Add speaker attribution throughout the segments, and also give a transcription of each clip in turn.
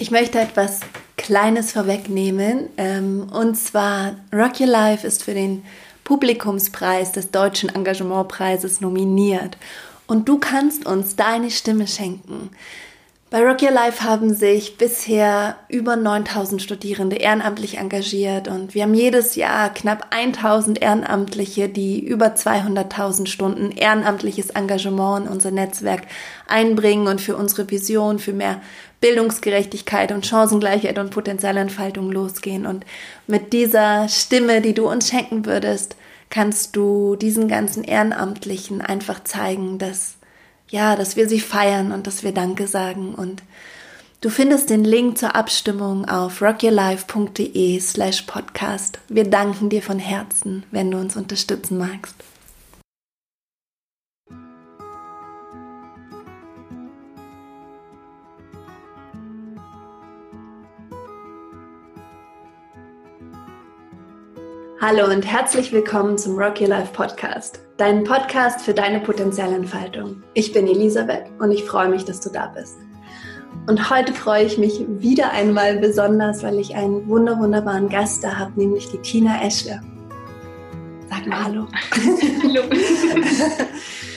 Speaker 1: Ich möchte etwas Kleines vorwegnehmen. Ähm, und zwar Rock Your Life ist für den Publikumspreis des Deutschen Engagementpreises nominiert. Und du kannst uns deine Stimme schenken. Bei Rock Your Life haben sich bisher über 9000 Studierende ehrenamtlich engagiert und wir haben jedes Jahr knapp 1000 Ehrenamtliche, die über 200.000 Stunden ehrenamtliches Engagement in unser Netzwerk einbringen und für unsere Vision für mehr Bildungsgerechtigkeit und Chancengleichheit und Potenzialentfaltung losgehen. Und mit dieser Stimme, die du uns schenken würdest, kannst du diesen ganzen Ehrenamtlichen einfach zeigen, dass ja, dass wir sie feiern und dass wir Danke sagen. Und du findest den Link zur Abstimmung auf rockyourlife.de slash podcast. Wir danken dir von Herzen, wenn du uns unterstützen magst. Hallo und herzlich willkommen zum Rock Your Life Podcast, dein Podcast für deine Potenzialentfaltung. Ich bin Elisabeth und ich freue mich, dass du da bist. Und heute freue ich mich wieder einmal besonders, weil ich einen wunder wunderbaren Gast da habe, nämlich die Tina Eschle. Sag mal Hallo. Hallo.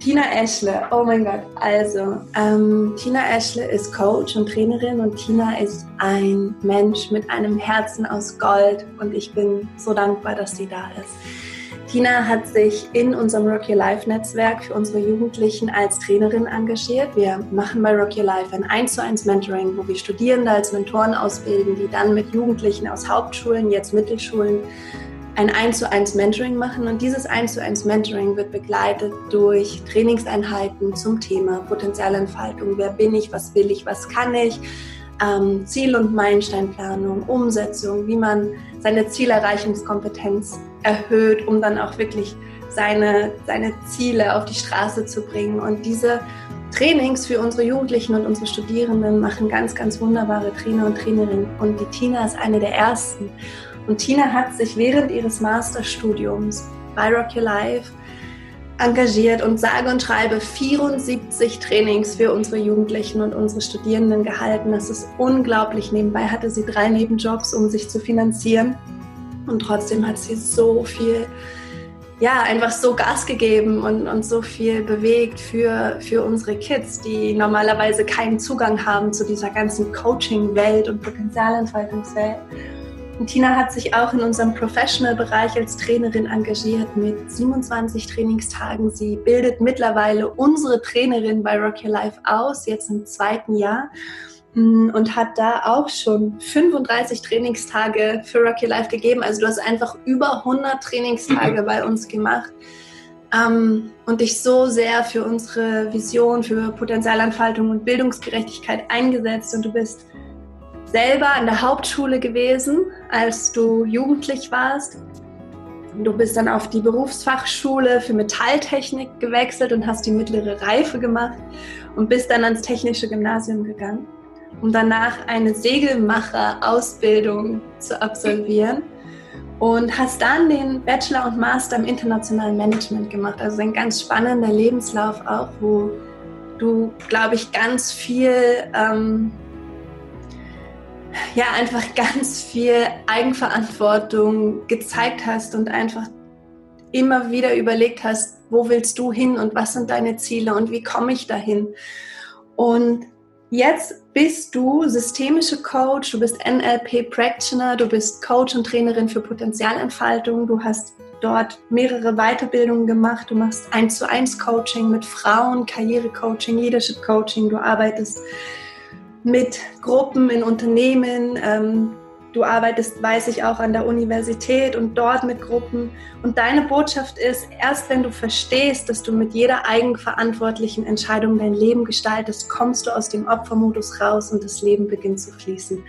Speaker 1: Tina Eschle, oh mein Gott. Also, ähm, Tina Eschle ist Coach und Trainerin und Tina ist ein Mensch mit einem Herzen aus Gold und ich bin so dankbar, dass sie da ist. Tina hat sich in unserem Rock Your Life Netzwerk für unsere Jugendlichen als Trainerin engagiert. Wir machen bei Rock Your Life ein 1 zu 1 Mentoring, wo wir Studierende als Mentoren ausbilden, die dann mit Jugendlichen aus Hauptschulen, jetzt Mittelschulen ein 1 zu 1 Mentoring machen und dieses 1 zu 1 Mentoring wird begleitet durch Trainingseinheiten zum Thema Potenzialentfaltung. Wer bin ich, was will ich, was kann ich? Ähm, Ziel- und Meilensteinplanung, Umsetzung, wie man seine Zielerreichungskompetenz erhöht, um dann auch wirklich seine, seine Ziele auf die Straße zu bringen. Und diese Trainings für unsere Jugendlichen und unsere Studierenden machen ganz, ganz wunderbare Trainer und Trainerinnen. Und die Tina ist eine der ersten. Und Tina hat sich während ihres Masterstudiums bei Rock Your Life engagiert und sage und schreibe 74 Trainings für unsere Jugendlichen und unsere Studierenden gehalten. Das ist unglaublich. Nebenbei hatte sie drei Nebenjobs, um sich zu finanzieren. Und trotzdem hat sie so viel, ja, einfach so Gas gegeben und, und so viel bewegt für, für unsere Kids, die normalerweise keinen Zugang haben zu dieser ganzen Coaching-Welt und Potenzialentfaltungswelt. Und Tina hat sich auch in unserem Professional-Bereich als Trainerin engagiert mit 27 Trainingstagen. Sie bildet mittlerweile unsere Trainerin bei Rock Your Life aus, jetzt im zweiten Jahr mm, und hat da auch schon 35 Trainingstage für Rock Your Life gegeben. Also du hast einfach über 100 Trainingstage bei uns gemacht ähm, und dich so sehr für unsere Vision, für Potenzialentfaltung und Bildungsgerechtigkeit eingesetzt und du bist selber an der Hauptschule gewesen, als du jugendlich warst. Du bist dann auf die Berufsfachschule für Metalltechnik gewechselt und hast die mittlere Reife gemacht und bist dann ans technische Gymnasium gegangen, um danach eine Segelmacher-Ausbildung zu absolvieren und hast dann den Bachelor und Master im internationalen Management gemacht. Also ein ganz spannender Lebenslauf auch, wo du, glaube ich, ganz viel ähm, ja einfach ganz viel Eigenverantwortung gezeigt hast und einfach immer wieder überlegt hast, wo willst du hin und was sind deine Ziele und wie komme ich dahin? Und jetzt bist du systemische Coach, du bist NLP Practitioner, du bist Coach und Trainerin für Potenzialentfaltung, du hast dort mehrere Weiterbildungen gemacht, du machst eins zu eins Coaching mit Frauen, Karrierecoaching, Leadership Coaching, du arbeitest mit Gruppen in Unternehmen. Ähm, du arbeitest, weiß ich, auch an der Universität und dort mit Gruppen. Und deine Botschaft ist, erst wenn du verstehst, dass du mit jeder eigenverantwortlichen Entscheidung dein Leben gestaltest, kommst du aus dem Opfermodus raus und das Leben beginnt zu fließen.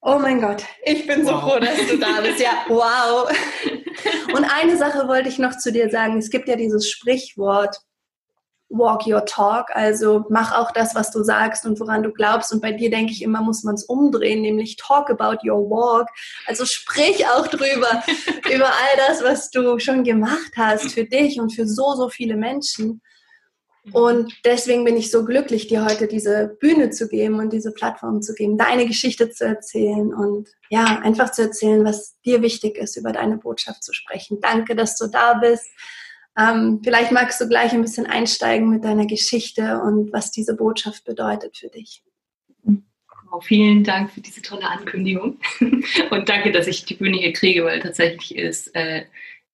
Speaker 1: Oh mein Gott, ich bin wow. so froh, dass du da bist. Ja, wow. Und eine Sache wollte ich noch zu dir sagen. Es gibt ja dieses Sprichwort, walk your talk, also mach auch das, was du sagst und woran du glaubst. Und bei dir denke ich immer, muss man es umdrehen, nämlich talk about your walk. Also sprich auch drüber, über all das, was du schon gemacht hast für dich und für so, so viele Menschen. Und deswegen bin ich so glücklich, dir heute diese Bühne zu geben und diese Plattform zu geben, deine Geschichte zu erzählen und ja, einfach zu erzählen, was dir wichtig ist, über deine Botschaft zu sprechen. Danke, dass du da bist. Ähm, vielleicht magst du gleich ein bisschen einsteigen mit deiner Geschichte und was diese Botschaft bedeutet für dich.
Speaker 2: Oh, vielen Dank für diese tolle Ankündigung und danke, dass ich die Bühne hier kriege, weil tatsächlich ist äh,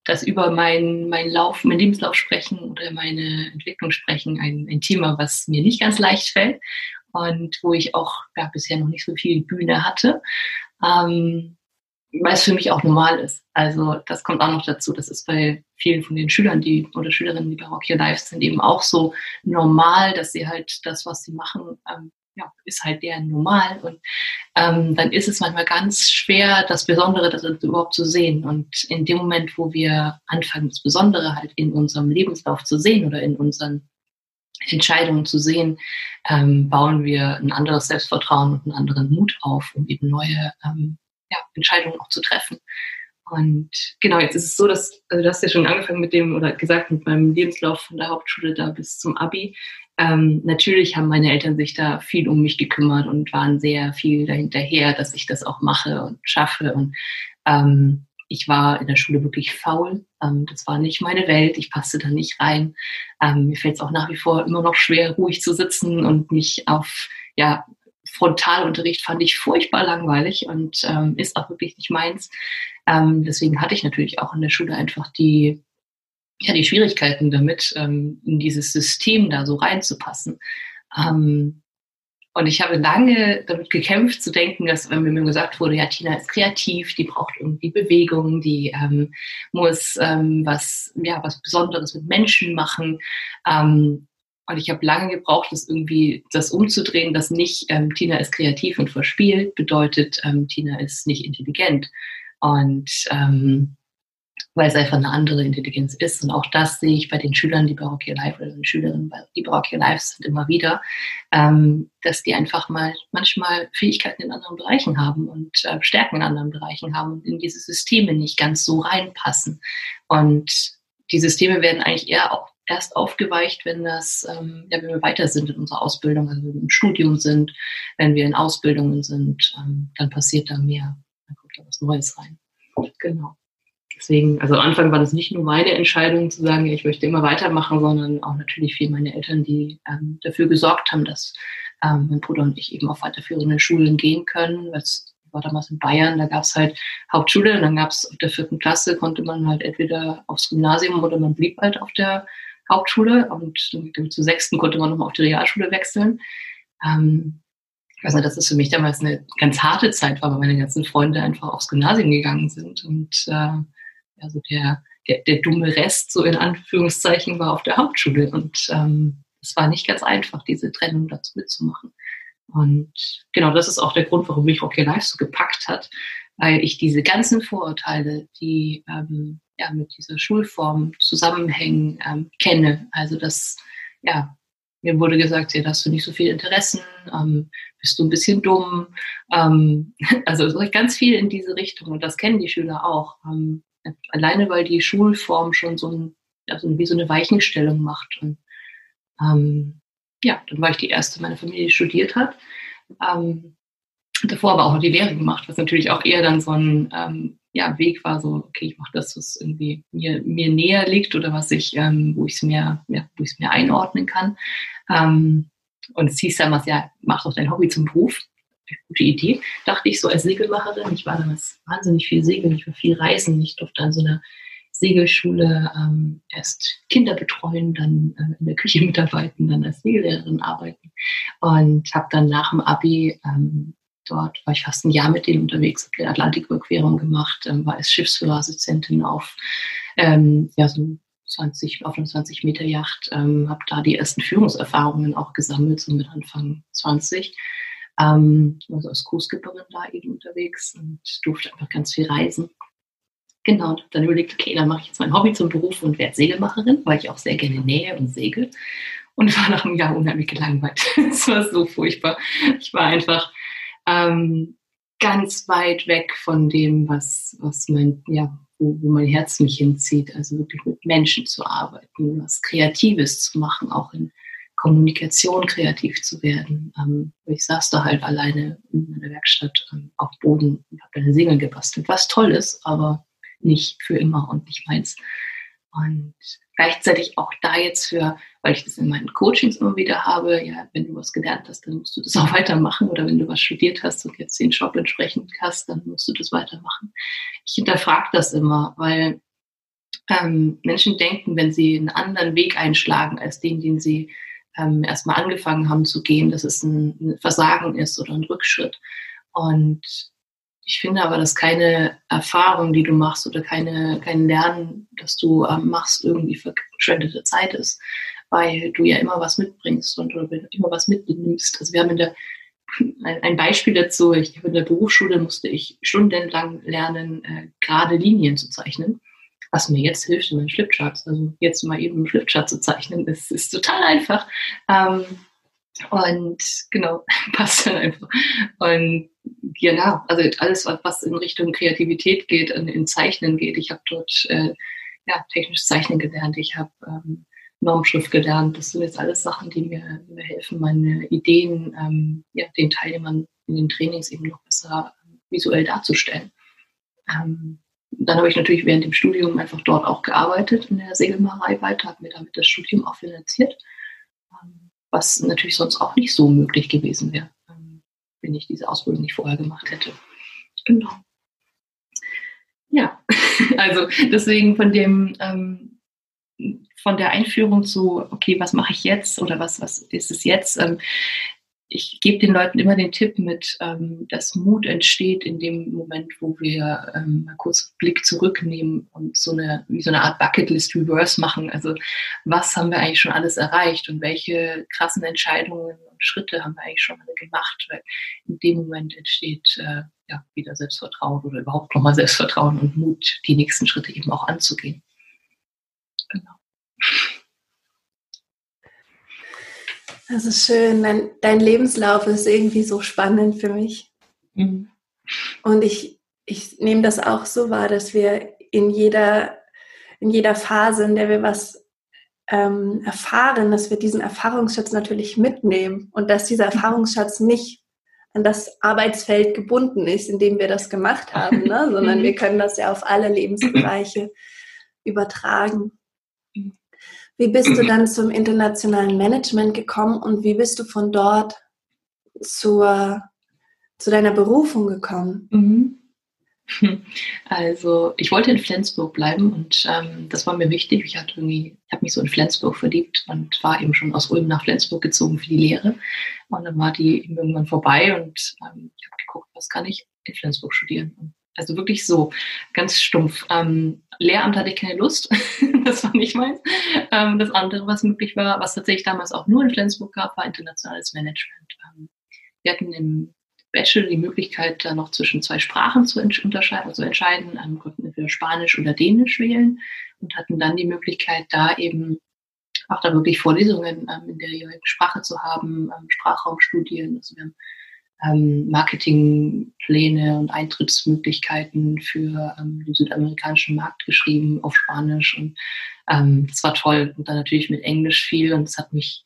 Speaker 2: das über meinen mein Lauf, meinen Lebenslauf sprechen oder meine Entwicklung sprechen ein, ein Thema, was mir nicht ganz leicht fällt und wo ich auch ja, bisher noch nicht so viel Bühne hatte. Ähm, weil es für mich auch normal ist. Also das kommt auch noch dazu. Das ist bei vielen von den Schülern, die oder Schülerinnen, die bei Rock Your Life sind, eben auch so normal, dass sie halt das, was sie machen, ähm, ja, ist halt deren normal. Und ähm, dann ist es manchmal ganz schwer, das Besondere darin überhaupt zu sehen. Und in dem Moment, wo wir anfangen, das Besondere halt in unserem Lebenslauf zu sehen oder in unseren Entscheidungen zu sehen, ähm, bauen wir ein anderes Selbstvertrauen und einen anderen Mut auf, um eben neue ähm, ja, Entscheidungen auch zu treffen. Und genau, jetzt ist es so, dass, also du hast ja schon angefangen mit dem, oder gesagt, mit meinem Lebenslauf von der Hauptschule da bis zum Abi. Ähm, natürlich haben meine Eltern sich da viel um mich gekümmert und waren sehr viel dahinterher, dass ich das auch mache und schaffe. Und ähm, ich war in der Schule wirklich faul. Ähm, das war nicht meine Welt. Ich passte da nicht rein. Ähm, mir fällt es auch nach wie vor immer noch schwer, ruhig zu sitzen und mich auf ja, Frontalunterricht fand ich furchtbar langweilig und ähm, ist auch wirklich nicht meins. Ähm, deswegen hatte ich natürlich auch in der Schule einfach die, ja, die Schwierigkeiten damit, ähm, in dieses System da so reinzupassen. Ähm, und ich habe lange damit gekämpft zu denken, dass wenn mir gesagt wurde, ja, Tina ist kreativ, die braucht irgendwie Bewegung, die ähm, muss ähm, was, ja, was Besonderes mit Menschen machen. Und ich habe lange gebraucht, das irgendwie das umzudrehen, dass nicht ähm, Tina ist kreativ und verspielt bedeutet, ähm, Tina ist nicht intelligent. Und ähm, weil es einfach eine andere Intelligenz ist. Und auch das sehe ich bei den Schülern, die bei Rock Your Life oder den Schülerinnen, die bei Rock Your Life sind, immer wieder, ähm, dass die einfach mal manchmal Fähigkeiten in anderen Bereichen haben und äh, Stärken in anderen Bereichen haben und in diese Systeme nicht ganz so reinpassen. Und die Systeme werden eigentlich eher auch erst aufgeweicht, wenn das, ähm, ja, wenn wir weiter sind in unserer Ausbildung, also im Studium sind, wenn wir in Ausbildungen sind, ähm, dann passiert da mehr, dann kommt da was Neues rein. Genau. Deswegen, also am Anfang war das nicht nur meine Entscheidung zu sagen, ich möchte immer weitermachen, sondern auch natürlich viel meine Eltern, die ähm, dafür gesorgt haben, dass ähm, mein Bruder und ich eben auf weiterführende Schulen gehen können. Das war damals in Bayern, da gab es halt Hauptschule und dann gab es auf der vierten Klasse, konnte man halt entweder aufs Gymnasium oder man blieb halt auf der Hauptschule und zur sechsten konnte man nochmal auf die Realschule wechseln. Ähm, nicht, dass das für mich damals eine ganz harte Zeit war, weil meine ganzen Freunde einfach aufs Gymnasium gegangen sind und äh, also der, der, der dumme Rest, so in Anführungszeichen, war auf der Hauptschule und ähm, es war nicht ganz einfach, diese Trennung dazu mitzumachen. Und genau das ist auch der Grund, warum mich Rocky Life so gepackt hat, weil ich diese ganzen Vorurteile, die ähm, ja, mit dieser Schulform zusammenhängen, ähm, kenne. Also das, ja, mir wurde gesagt, ja, hast du nicht so viel Interessen, ähm, bist du ein bisschen dumm. Ähm, also ganz viel in diese Richtung und das kennen die Schüler auch. Ähm, alleine weil die Schulform schon so ein, also wie so eine Weichenstellung macht. Und ähm, ja, dann war ich die erste meiner Familie, die studiert hat. Ähm, davor aber auch noch die Lehre gemacht, was natürlich auch eher dann so ein ähm, ja, Weg war, so, okay, ich mache das, was irgendwie mir, mir näher liegt oder was ich, ähm, wo ich es mir, ja, wo ich es mir einordnen kann. Ähm, und es hieß damals, ja, mach doch dein Hobby zum Beruf. Gute Idee, dachte ich so als Segelmacherin. Ich war damals wahnsinnig viel segeln, ich war viel reisen. Ich durfte an so einer Segelschule ähm, erst Kinder betreuen, dann äh, in der Küche mitarbeiten, dann als Segellehrerin arbeiten und habe dann nach dem Abi ähm, Dort war ich fast ein Jahr mit denen unterwegs, habe die Atlantiküberquerung gemacht, ähm, war als Schiffsführerassistentin auf ähm, ja, so 20, auf einer 20 Meter Yacht, ähm, habe da die ersten Führungserfahrungen auch gesammelt, so mit Anfang 20. Ähm, also als Co-Skipperin da eben unterwegs und durfte einfach ganz viel reisen. Genau, dann überlegt, okay, dann mache ich jetzt mein Hobby zum Beruf und werde Segelmacherin, weil ich auch sehr gerne nähe und segel. Und war nach einem Jahr unheimlich gelangweilt. Es war so furchtbar. Ich war einfach ähm, ganz weit weg von dem, was, was mein, ja, wo, wo mein Herz mich hinzieht. Also wirklich mit Menschen zu arbeiten, was Kreatives zu machen, auch in Kommunikation kreativ zu werden. Ähm, ich saß da halt alleine in meiner Werkstatt ähm, auf Boden und habe eine Segel gebastelt, was toll ist, aber nicht für immer und nicht meins. Und gleichzeitig auch da jetzt für, weil ich das in meinen Coachings immer wieder habe, ja, wenn du was gelernt hast, dann musst du das auch weitermachen oder wenn du was studiert hast und jetzt den Job entsprechend hast, dann musst du das weitermachen. Ich hinterfrage das immer, weil ähm, Menschen denken, wenn sie einen anderen Weg einschlagen als den, den sie ähm, erstmal angefangen haben zu gehen, dass es ein, Versagen ist oder ein Rückschritt. Und ich finde aber, dass keine Erfahrung, die du machst oder keine, kein Lernen, das du ähm, machst, irgendwie verschwendete Zeit ist, weil du ja immer was mitbringst und oder immer was mitnimmst. Also wir haben in der ein, Beispiel dazu, ich in der Berufsschule musste ich stundenlang lernen, äh, gerade Linien zu zeichnen, was mir jetzt hilft in meinen Flipcharts. Also jetzt mal eben einen Flipchart zu zeichnen, ist, ist total einfach. Ähm, und genau, passt dann einfach. Und genau, also alles, was in Richtung Kreativität geht, in, in Zeichnen geht. Ich habe dort äh, ja, technisches Zeichnen gelernt, ich habe ähm, Normschrift gelernt. Das sind jetzt alles Sachen, die mir, mir helfen, meine Ideen ähm, ja, den Teilnehmern in den Trainings eben noch besser ähm, visuell darzustellen. Ähm, dann habe ich natürlich während dem Studium einfach dort auch gearbeitet in der Segelmacherei weiter, habe mir damit das Studium auch finanziert was natürlich sonst auch nicht so möglich gewesen wäre, ähm, wenn ich diese Ausbildung nicht vorher gemacht hätte. Genau. Ja, also deswegen von dem, ähm, von der Einführung zu, okay, was mache ich jetzt oder was, was ist es jetzt? Ähm, ich gebe den Leuten immer den Tipp mit, ähm, dass Mut entsteht in dem Moment, wo wir ähm, mal kurz einen Blick zurücknehmen und so eine, wie so eine Art Bucketlist Reverse machen. Also was haben wir eigentlich schon alles erreicht und welche krassen Entscheidungen und Schritte haben wir eigentlich schon alle gemacht? Weil in dem Moment entsteht äh, ja wieder Selbstvertrauen oder überhaupt nochmal Selbstvertrauen und Mut, die nächsten Schritte eben auch anzugehen. Genau.
Speaker 1: Das ist schön. Dein, dein Lebenslauf ist irgendwie so spannend für mich. Mhm. Und ich, ich nehme das auch so wahr, dass wir in jeder, in jeder Phase, in der wir was ähm, erfahren, dass wir diesen Erfahrungsschatz natürlich mitnehmen und dass dieser mhm. Erfahrungsschatz nicht an das Arbeitsfeld gebunden ist, in dem wir das gemacht haben, ne? sondern mhm. wir können das ja auf alle Lebensbereiche übertragen. Wie bist du dann zum internationalen Management gekommen und wie bist du von dort zur, zu deiner Berufung gekommen?
Speaker 2: Mhm. Also ich wollte in Flensburg bleiben und ähm, das war mir wichtig. Ich hatte irgendwie, habe mich so in Flensburg verliebt und war eben schon aus Ulm nach Flensburg gezogen für die Lehre. Und dann war die irgendwann vorbei und ähm, ich habe geguckt, was kann ich in Flensburg studieren. Und also wirklich so, ganz stumpf. Ähm, Lehramt hatte ich keine Lust, das war nicht meins. Ähm, das andere, was möglich war, was tatsächlich damals auch nur in Flensburg gab, war internationales Management. Ähm, wir hatten im Bachelor die Möglichkeit, da noch zwischen zwei Sprachen zu unterscheiden, also entscheiden, ähm, konnten entweder Spanisch oder Dänisch wählen und hatten dann die Möglichkeit, da eben auch da wirklich Vorlesungen ähm, in der jeweiligen Sprache zu haben, ähm, Sprachraumstudien. Also wir haben ähm, Marketingpläne und Eintrittsmöglichkeiten für ähm, den südamerikanischen Markt geschrieben auf Spanisch und ähm, das war toll und dann natürlich mit Englisch viel und es hat mich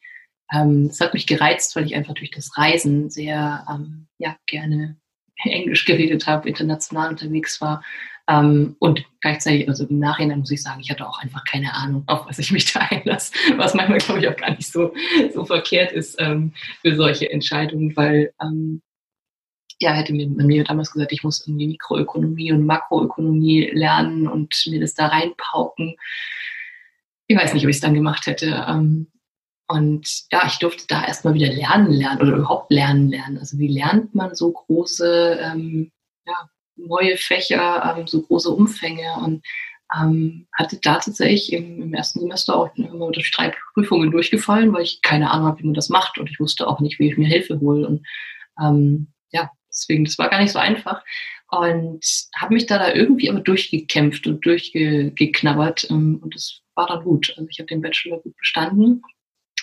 Speaker 2: ähm, es hat mich gereizt, weil ich einfach durch das Reisen sehr ähm, ja gerne Englisch geredet habe, international unterwegs war ähm, und gleichzeitig, also im Nachhinein muss ich sagen, ich hatte auch einfach keine Ahnung, auf was ich mich da einlasse, was manchmal, glaube ich, auch gar nicht so, so verkehrt ist ähm, für solche Entscheidungen, weil ähm, ja, hätte mir, mir damals gesagt, ich muss irgendwie Mikroökonomie und Makroökonomie lernen und mir das da reinpauken. Ich weiß nicht, ob ich es dann gemacht hätte. Ähm, und ja, ich durfte da erstmal wieder lernen lernen oder überhaupt lernen lernen. Also wie lernt man so große, ähm, ja, neue Fächer, ähm, so große Umfänge und ähm, hatte da tatsächlich im, im, ersten Semester auch immer durch drei Prüfungen durchgefallen, weil ich keine Ahnung habe, wie man das macht und ich wusste auch nicht, wie ich mir Hilfe hole. Und ähm, Deswegen, das war gar nicht so einfach. Und habe mich da, da irgendwie aber durchgekämpft und durchgeknabbert. Ähm, und das war dann gut. Also ich habe den Bachelor gut bestanden,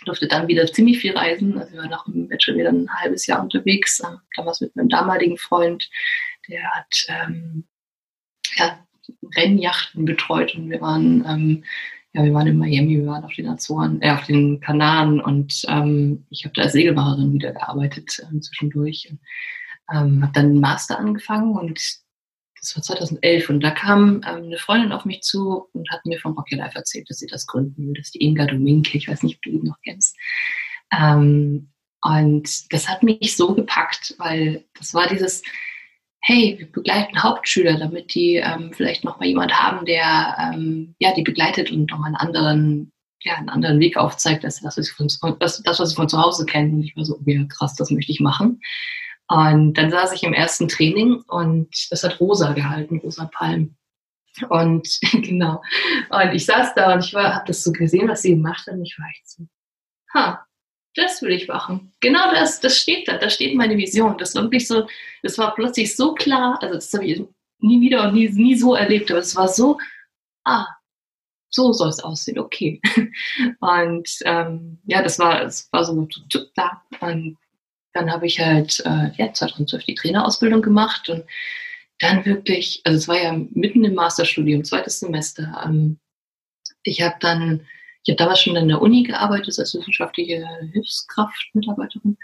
Speaker 2: durfte dann wieder ziemlich viel reisen. Also ich war nach dem Bachelor wieder ein halbes Jahr unterwegs, äh, damals mit meinem damaligen Freund. Der hat ähm, ja, Rennjachten betreut und wir waren ähm, ja, wir waren in Miami, wir waren auf den Azoren, äh, auf den Kanaren und ähm, ich habe da als Segelmacherin wieder gearbeitet äh, zwischendurch. Ähm, habe dann einen Master angefangen und das war 2011 und da kam ähm, eine Freundin auf mich zu und hat mir von Rocky Life erzählt, dass sie das gründen will. Das ist die Inga Dominke, ich weiß nicht, ob du ihn noch kennst. Ähm, und das hat mich so gepackt, weil das war dieses, hey, wir begleiten Hauptschüler, damit die ähm, vielleicht nochmal jemand haben, der ähm, ja, die begleitet und nochmal einen anderen, ja, einen anderen Weg aufzeigt, als das, was, von, das, das, was sie von zu Hause kennen. Und ich war so, oh ja, krass, das möchte ich machen. Und dann saß ich im ersten Training und das hat Rosa gehalten, Rosa Palm. Und genau. Und ich saß da und ich habe das so gesehen, was sie gemacht hat. Und ich war echt so, ha, das will ich machen. Genau das, das steht da, da steht meine Vision. Das war wirklich so, das war plötzlich so klar, also das habe ich nie wieder und nie, nie so erlebt, aber es war so, ah, so soll es aussehen, okay. Und ähm, ja, das war, es war so da. Und dann habe ich halt äh, ja, 2012 die Trainerausbildung gemacht und dann wirklich, also es war ja mitten im Masterstudium, zweites Semester. Ähm, ich habe dann, ich habe damals schon in der Uni gearbeitet als wissenschaftliche Hilfskraft, Mitarbeiterin.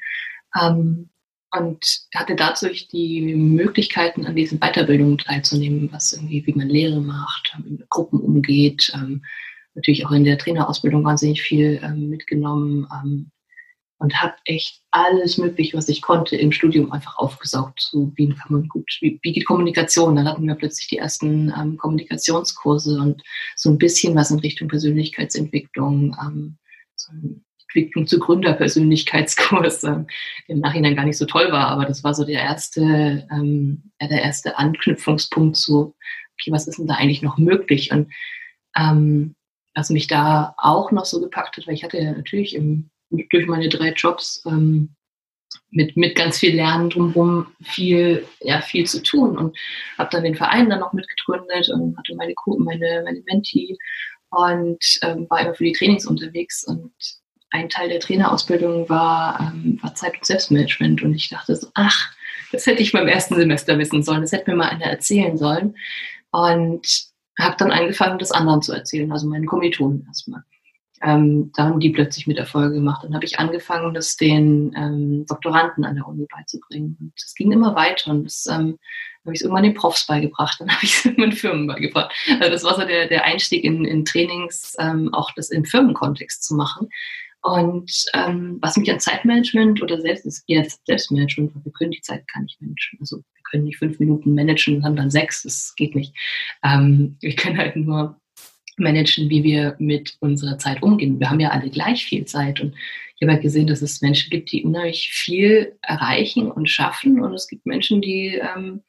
Speaker 2: Ähm, und hatte dadurch die Möglichkeiten, an diesen Weiterbildungen teilzunehmen, was irgendwie, wie man Lehre macht, wie man mit Gruppen umgeht, ähm, natürlich auch in der Trainerausbildung wahnsinnig viel ähm, mitgenommen, ähm, und habe echt alles Mögliche, was ich konnte, im Studium einfach aufgesaugt. So wie kann man gut, wie, geht Kommunikation? Dann hatten wir plötzlich die ersten ähm, Kommunikationskurse und so ein bisschen was in Richtung Persönlichkeitsentwicklung, ähm, so Entwicklung zu Gründerpersönlichkeitskurs, ähm, im Nachhinein gar nicht so toll war, aber das war so der erste, ähm, der erste Anknüpfungspunkt zu, okay, was ist denn da eigentlich noch möglich? Und ähm, was mich da auch noch so gepackt hat, weil ich hatte ja natürlich im durch meine drei Jobs ähm, mit, mit ganz viel Lernen drumherum viel, ja, viel zu tun. Und habe dann den Verein dann noch mitgegründet und hatte meine, meine, meine Menti und ähm, war immer für die Trainings unterwegs. Und ein Teil der Trainerausbildung war, ähm, war Zeit- und Selbstmanagement. Und ich dachte so, ach, das hätte ich beim ersten Semester wissen sollen, das hätte mir mal einer erzählen sollen. Und habe dann angefangen, das anderen zu erzählen, also meinen Kommilitonen erstmal ähm, da haben die plötzlich mit Erfolge gemacht. Dann habe ich angefangen, das den ähm, Doktoranden an der Uni beizubringen. Und das ging immer weiter und das ähm, habe ich es irgendwann den Profs beigebracht, dann habe ich es irgendwann Firmen beigebracht. Also das war so der, der Einstieg in, in Trainings, ähm, auch das im Firmenkontext zu machen. Und ähm, was mich an Zeitmanagement oder selbst jetzt Selbstmanagement, weil wir können die Zeit gar nicht managen. Also wir können nicht fünf Minuten managen und haben dann sechs, das geht nicht. Ähm, wir können halt nur managen, wie wir mit unserer Zeit umgehen. Wir haben ja alle gleich viel Zeit und ich habe ja gesehen, dass es Menschen gibt, die unheimlich viel erreichen und schaffen und es gibt Menschen, die ähm,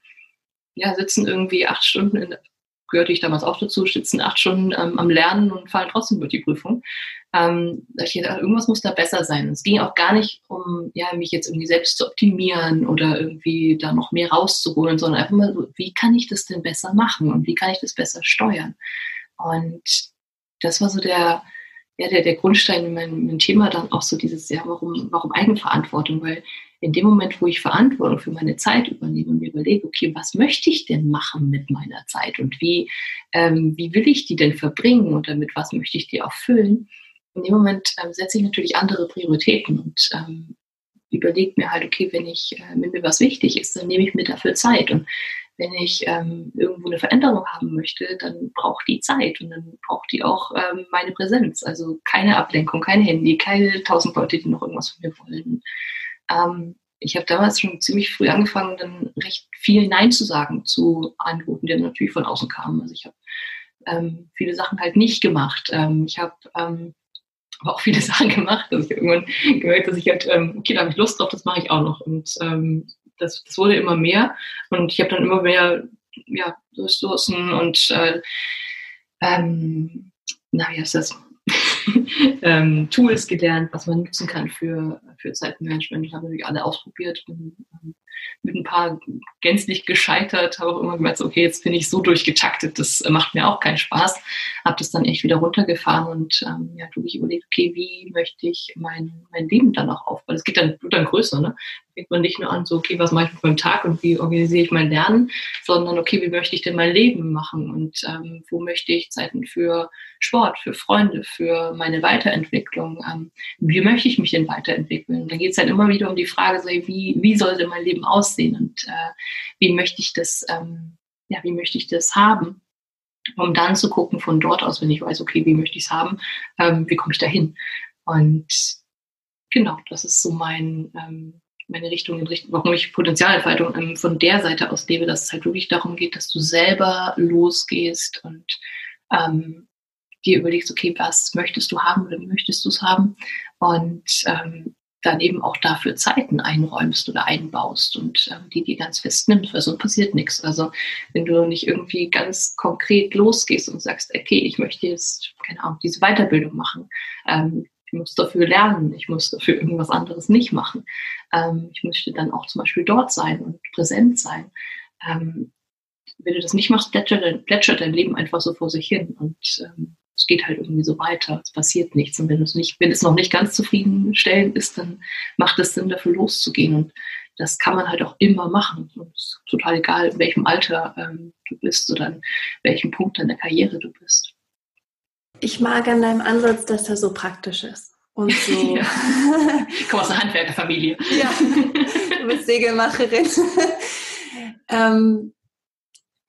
Speaker 2: ja, sitzen irgendwie acht Stunden, in, gehörte ich damals auch dazu, sitzen acht Stunden ähm, am Lernen und fallen trotzdem durch die Prüfung. Ähm, ich dachte, irgendwas muss da besser sein. Es ging auch gar nicht um, ja, mich jetzt irgendwie selbst zu optimieren oder irgendwie da noch mehr rauszuholen, sondern einfach mal so, wie kann ich das denn besser machen und wie kann ich das besser steuern? Und das war so der, ja, der, der Grundstein in meinem, Thema dann auch so dieses, ja, warum, warum Eigenverantwortung? Weil in dem Moment, wo ich Verantwortung für meine Zeit übernehme und mir überlege, okay, was möchte ich denn machen mit meiner Zeit und wie, ähm, wie will ich die denn verbringen oder mit was möchte ich die auch füllen? In dem Moment ähm, setze ich natürlich andere Prioritäten und ähm, überlege mir halt, okay, wenn ich, äh, wenn mir was wichtig ist, dann nehme ich mir dafür Zeit. Und wenn ich ähm, irgendwo eine Veränderung haben möchte, dann braucht die Zeit und dann braucht die auch ähm, meine Präsenz. Also keine Ablenkung, kein Handy, keine tausend Leute, die noch irgendwas von mir wollen. Ähm, ich habe damals schon ziemlich früh angefangen, dann recht viel Nein zu sagen zu Angeboten, die natürlich von außen kamen. Also ich habe ähm, viele Sachen halt nicht gemacht. Ähm, ich habe ähm, aber auch viele Sachen gemacht. Also ich habe irgendwann gemerkt, dass ich halt, ähm, okay, da habe ich Lust drauf, das mache ich auch noch. Und ähm, das, das wurde immer mehr und ich habe dann immer mehr ja, Ressourcen und äh, ähm, na, wie heißt das? ähm, Tools gelernt, was man nutzen kann für, für Zeitmanagement. Ich habe natürlich alle ausprobiert, bin ähm, mit ein paar gänzlich gescheitert, habe auch immer gemerkt, okay, jetzt bin ich so durchgetaktet, das macht mir auch keinen Spaß. Habe das dann echt wieder runtergefahren und ähm, ja, wirklich überlegt, okay, wie möchte ich mein, mein Leben dann auch aufbauen? Es geht dann, wird dann größer, ne? fängt man nicht nur an, so, okay, was mache ich mit meinem Tag und wie organisiere ich mein Lernen, sondern, okay, wie möchte ich denn mein Leben machen und ähm, wo möchte ich Zeiten für Sport, für Freunde, für meine Weiterentwicklung, ähm, wie möchte ich mich denn weiterentwickeln? Da geht es halt immer wieder um die Frage, so, wie, wie sollte mein Leben aussehen und äh, wie möchte ich das, ähm, ja, wie möchte ich das haben? Um dann zu gucken von dort aus, wenn ich weiß, okay, wie möchte ich es haben, ähm, wie komme ich da hin? Und genau, das ist so mein, ähm, meine Richtung in Richtung, warum ich Potenzialentfaltung ähm, von der Seite aus lebe, dass es halt wirklich darum geht, dass du selber losgehst und ähm, dir überlegst, okay, was möchtest du haben oder wie möchtest du es haben und ähm, dann eben auch dafür Zeiten einräumst oder einbaust und ähm, die dir ganz fest nimmst, weil so passiert nichts. Also wenn du nicht irgendwie ganz konkret losgehst und sagst, okay, ich möchte jetzt, keine Ahnung, diese Weiterbildung machen, ähm, ich muss dafür lernen, ich muss dafür irgendwas anderes nicht machen. Ähm, ich möchte dann auch zum Beispiel dort sein und präsent sein. Ähm, wenn du das nicht machst, plätschert, plätschert dein Leben einfach so vor sich hin und ähm, es geht halt irgendwie so weiter. Es passiert nichts. Und wenn es nicht, wenn es noch nicht ganz zufriedenstellend ist, dann macht es Sinn, dafür loszugehen. Und das kann man halt auch immer machen. Und es ist total egal, in welchem Alter ähm, du bist oder in welchem Punkt deiner Karriere du bist.
Speaker 1: Ich mag an deinem Ansatz, dass er so praktisch ist. Und so.
Speaker 2: ja. Ich komme aus einer Handwerkerfamilie.
Speaker 1: ja, du bist Segelmacherin. ähm,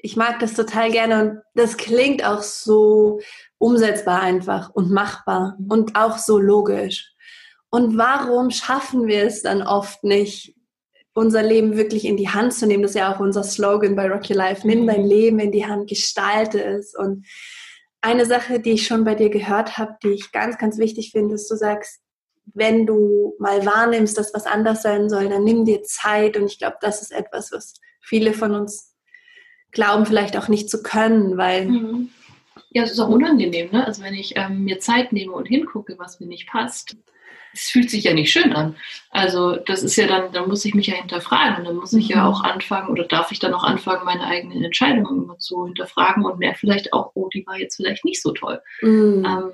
Speaker 1: ich mag das total gerne und das klingt auch so umsetzbar einfach und machbar und auch so logisch. Und warum schaffen wir es dann oft nicht, unser Leben wirklich in die Hand zu nehmen? Das ist ja auch unser Slogan bei Rock Your Life. Nimm dein Leben in die Hand, gestalte es und eine Sache, die ich schon bei dir gehört habe, die ich ganz, ganz wichtig finde, ist, du sagst, wenn du mal wahrnimmst, dass was anders sein soll, dann nimm dir Zeit. Und ich glaube, das ist etwas, was viele von uns glauben, vielleicht auch nicht zu können, weil.
Speaker 2: Mhm. Ja, es ist auch unangenehm, ne? Also wenn ich ähm, mir Zeit nehme und hingucke, was mir nicht passt, es fühlt sich ja nicht schön an. Also das ist ja dann, da muss ich mich ja hinterfragen und dann muss ich ja mhm. auch anfangen oder darf ich dann auch anfangen, meine eigenen Entscheidungen immer zu hinterfragen und mehr vielleicht auch, oh, die war jetzt vielleicht nicht so toll. Mhm. Ähm,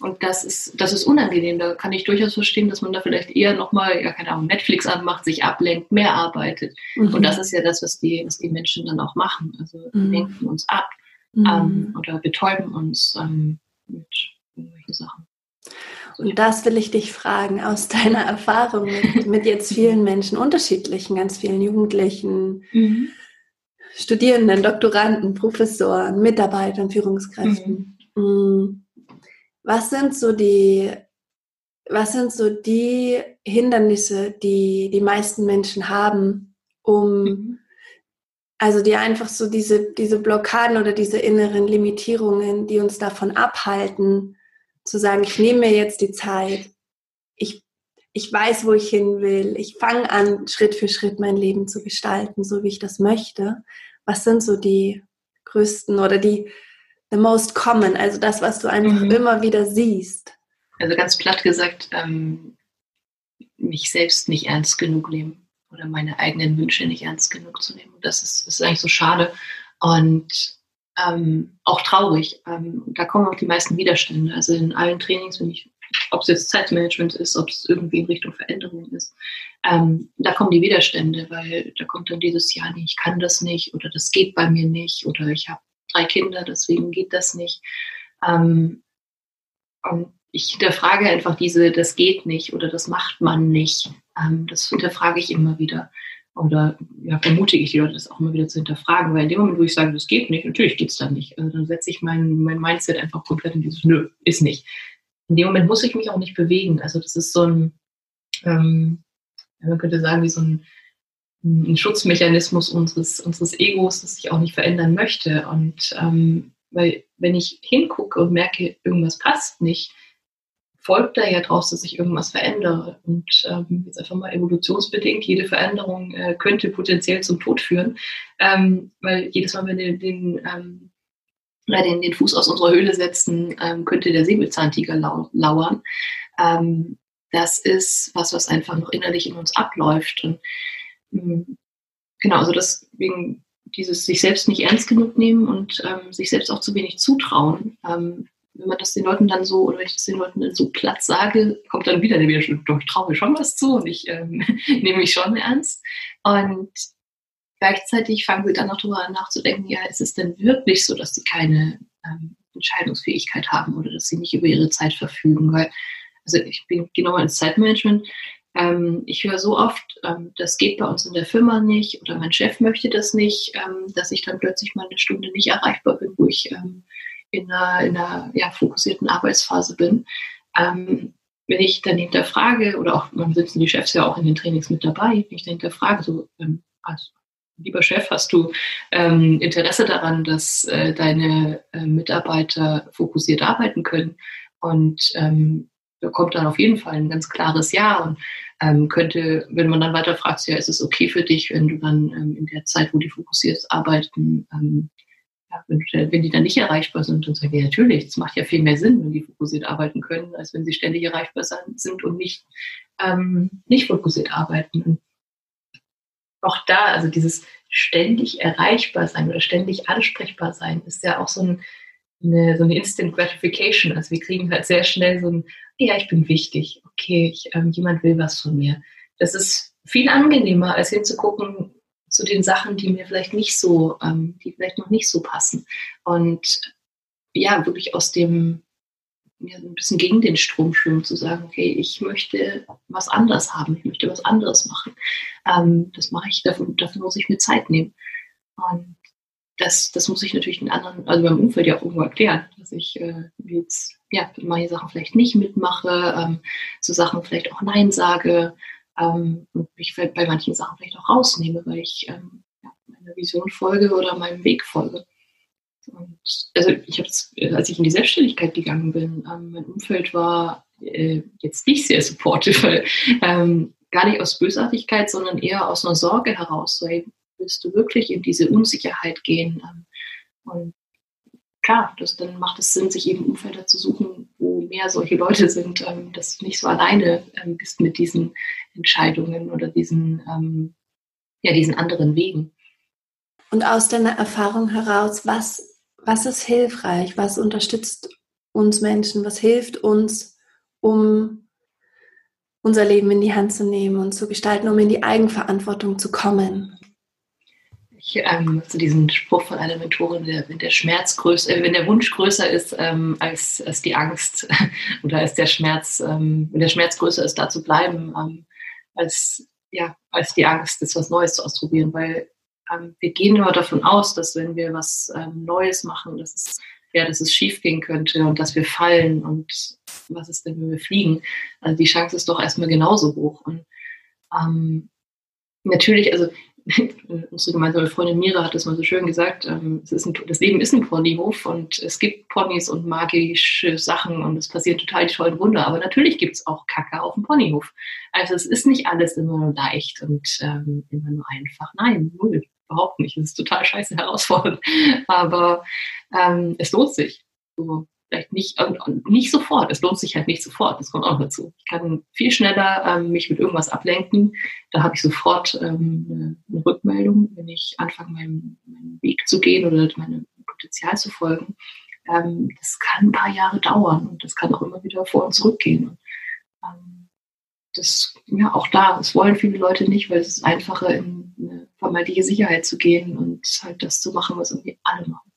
Speaker 2: und das ist, das ist unangenehm. Da kann ich durchaus verstehen, dass man da vielleicht eher nochmal, ja, keine Ahnung, Netflix anmacht, sich ablenkt, mehr arbeitet. Mhm. Und das ist ja das, was die, was die Menschen dann auch machen. Also mhm. lenken uns ab mhm. ähm, oder betäuben uns ähm, mit irgendwelchen Sachen.
Speaker 1: Und das will ich dich fragen aus deiner Erfahrung mit, mit jetzt vielen Menschen, unterschiedlichen, ganz vielen Jugendlichen, mhm. Studierenden, Doktoranden, Professoren, Mitarbeitern, Führungskräften. Mhm. Mm. Was sind so die, was sind so die Hindernisse, die die meisten Menschen haben, um, mhm. Also die einfach so diese, diese Blockaden oder diese inneren Limitierungen, die uns davon abhalten, zu sagen, ich nehme mir jetzt die Zeit, ich, ich weiß, wo ich hin will, ich fange an, Schritt für Schritt mein Leben zu gestalten, so wie ich das möchte. Was sind so die größten oder die the most common, also das, was du einfach mhm. immer wieder siehst?
Speaker 2: Also ganz platt gesagt, ähm, mich selbst nicht ernst genug nehmen oder meine eigenen Wünsche nicht ernst genug zu nehmen. Und das ist, ist eigentlich so schade. Und ähm, auch traurig. Ähm, da kommen auch die meisten Widerstände. Also in allen Trainings, wenn ich, ob es jetzt Zeitmanagement ist, ob es irgendwie in Richtung Veränderung ist, ähm, da kommen die Widerstände, weil da kommt dann dieses Jahr, nee, ich kann das nicht oder das geht bei mir nicht oder ich habe drei Kinder, deswegen geht das nicht. Ähm, und ich hinterfrage einfach diese, das geht nicht oder das macht man nicht. Ähm, das hinterfrage ich immer wieder oder ja, vermutige ich die Leute, das auch immer wieder zu hinterfragen, weil in dem Moment, wo ich sage, das geht nicht, natürlich geht es dann nicht. Also dann setze ich mein, mein Mindset einfach komplett in dieses, nö, ist nicht. In dem Moment muss ich mich auch nicht bewegen. Also das ist so ein, ähm, man könnte sagen, wie so ein, ein Schutzmechanismus unseres, unseres Egos, das ich auch nicht verändern möchte. Und ähm, weil wenn ich hingucke und merke, irgendwas passt nicht, folgt da ja draus, dass ich irgendwas verändere. Und ähm, jetzt einfach mal evolutionsbedingt, jede Veränderung äh, könnte potenziell zum Tod führen. Ähm, weil jedes Mal, wenn du den, ähm, den, den Fuß aus unserer Höhle setzen, ähm, könnte der Säbelzahntiger lau lauern. Ähm, das ist was, was einfach noch innerlich in uns abläuft. Und mh, mm, genau, also deswegen dieses sich selbst nicht ernst genug nehmen und ähm, sich selbst auch zu wenig zutrauen. Wenn man das den Leuten dann so, oder wenn ich das den Leuten dann so platt sage, kommt dann wieder der Widerstand, doch, ich traue mir schon was zu und ich ähm, nehme mich schon ernst. Und gleichzeitig fangen sie dann noch darüber nachzudenken, ja, ist es denn wirklich so, dass sie keine ähm, Entscheidungsfähigkeit haben oder dass sie nicht über ihre Zeit verfügen? Weil, also ich bin genau ins Zeitmanagement. Ähm, ich höre so oft, ähm, das geht bei uns in der Firma nicht oder mein Chef möchte das nicht, ähm, dass ich dann plötzlich mal eine Stunde nicht erreichbar bin, wo ich ähm, in einer, in einer ja, fokussierten Arbeitsphase bin. Ähm, wenn ich dann hinterfrage, oder auch, man sitzen die Chefs ja auch in den Trainings mit dabei, wenn ich dann hinterfrage, so, ähm, also, lieber Chef, hast du ähm, Interesse daran, dass äh, deine äh, Mitarbeiter fokussiert arbeiten können? Und ähm, da kommt dann auf jeden Fall ein ganz klares Ja und ähm, könnte, wenn man dann weiter fragt, ja, ist es okay für dich, wenn du dann ähm, in der Zeit, wo die fokussiert arbeiten, ja, wenn, wenn, die dann nicht erreichbar sind, dann sage ich, ja, natürlich, es macht ja viel mehr Sinn, wenn die fokussiert arbeiten können, als wenn sie ständig erreichbar sind und nicht, ähm, nicht fokussiert arbeiten. Und auch da, also dieses ständig erreichbar sein oder ständig ansprechbar sein, ist ja auch so, ein, eine, so eine Instant Gratification. Also wir kriegen halt sehr schnell so ein, ja, ich bin wichtig, okay, ich, ähm, jemand will was von mir. Das ist viel angenehmer, als hinzugucken zu den Sachen, die mir vielleicht nicht so, ähm, die vielleicht noch nicht so passen. Und ja, wirklich aus dem ja, ein bisschen gegen den Strom schwimmen, zu sagen, okay, ich möchte was anderes haben, ich möchte was anderes machen. Ähm, das mache ich, dafür, dafür muss ich mir Zeit nehmen. Und das, das muss ich natürlich den anderen, also beim Umfeld ja auch irgendwo erklären, dass ich äh, jetzt ja, manche Sachen vielleicht nicht mitmache, ähm, so Sachen vielleicht auch Nein sage ähm, und mich bei manchen Sachen vielleicht auch rausnehme, weil ich ähm, ja, meiner Vision folge oder meinem Weg folge. Und also ich habe als ich in die Selbstständigkeit gegangen bin, ähm, mein Umfeld war äh, jetzt nicht sehr supportive, ähm, gar nicht aus Bösartigkeit, sondern eher aus einer Sorge heraus. So, hey, willst du wirklich in diese Unsicherheit gehen? Ähm, und klar, das, dann macht es Sinn, sich eben Umfelder zu suchen, wo mehr solche Leute sind, ähm, dass du nicht so alleine ähm, bist mit diesen Entscheidungen oder diesen, ähm, ja, diesen anderen Wegen.
Speaker 1: Und aus deiner Erfahrung heraus, was was ist hilfreich? Was unterstützt uns Menschen? Was hilft uns, um unser Leben in die Hand zu nehmen und zu gestalten, um in die Eigenverantwortung zu kommen?
Speaker 2: Ich ähm, zu diesem Spruch von einer Mentorin, der, wenn der Schmerz größer, äh, wenn der Wunsch größer ist ähm, als, als die Angst oder als der Schmerz, ähm, wenn der Schmerz größer ist, da zu bleiben, ähm, als ja, als die Angst, jetzt was Neues zu ausprobieren, weil ähm, wir gehen immer davon aus, dass wenn wir was ähm, Neues machen, dass es, ja, dass es schief gehen könnte und dass wir fallen und was ist denn, wenn wir fliegen? Also die Chance ist doch erstmal genauso hoch. Und ähm, natürlich, also unsere gemeinsame Freundin Mira hat das mal so schön gesagt, ähm, ein, das Leben ist ein Ponyhof und es gibt Ponys und magische Sachen und es passieren total die tollen Wunder, aber natürlich gibt es auch Kacke auf dem Ponyhof. Also es ist nicht alles immer nur leicht und ähm, immer nur einfach. Nein, null überhaupt nicht. Es ist total scheiße herausfordernd. Aber ähm, es lohnt sich. So, vielleicht nicht, nicht sofort. Es lohnt sich halt nicht sofort. Das kommt auch dazu. Ich kann viel schneller ähm, mich mit irgendwas ablenken. Da habe ich sofort ähm, eine Rückmeldung, wenn ich anfange, meinen, meinen Weg zu gehen oder meinem Potenzial zu folgen. Ähm, das kann ein paar Jahre dauern und das kann auch immer wieder vor und zurück gehen. Ähm, das, ja, auch da, das wollen viele Leute nicht, weil es ist einfacher, in eine vermeintliche Sicherheit zu gehen und halt das zu machen, was irgendwie alle machen.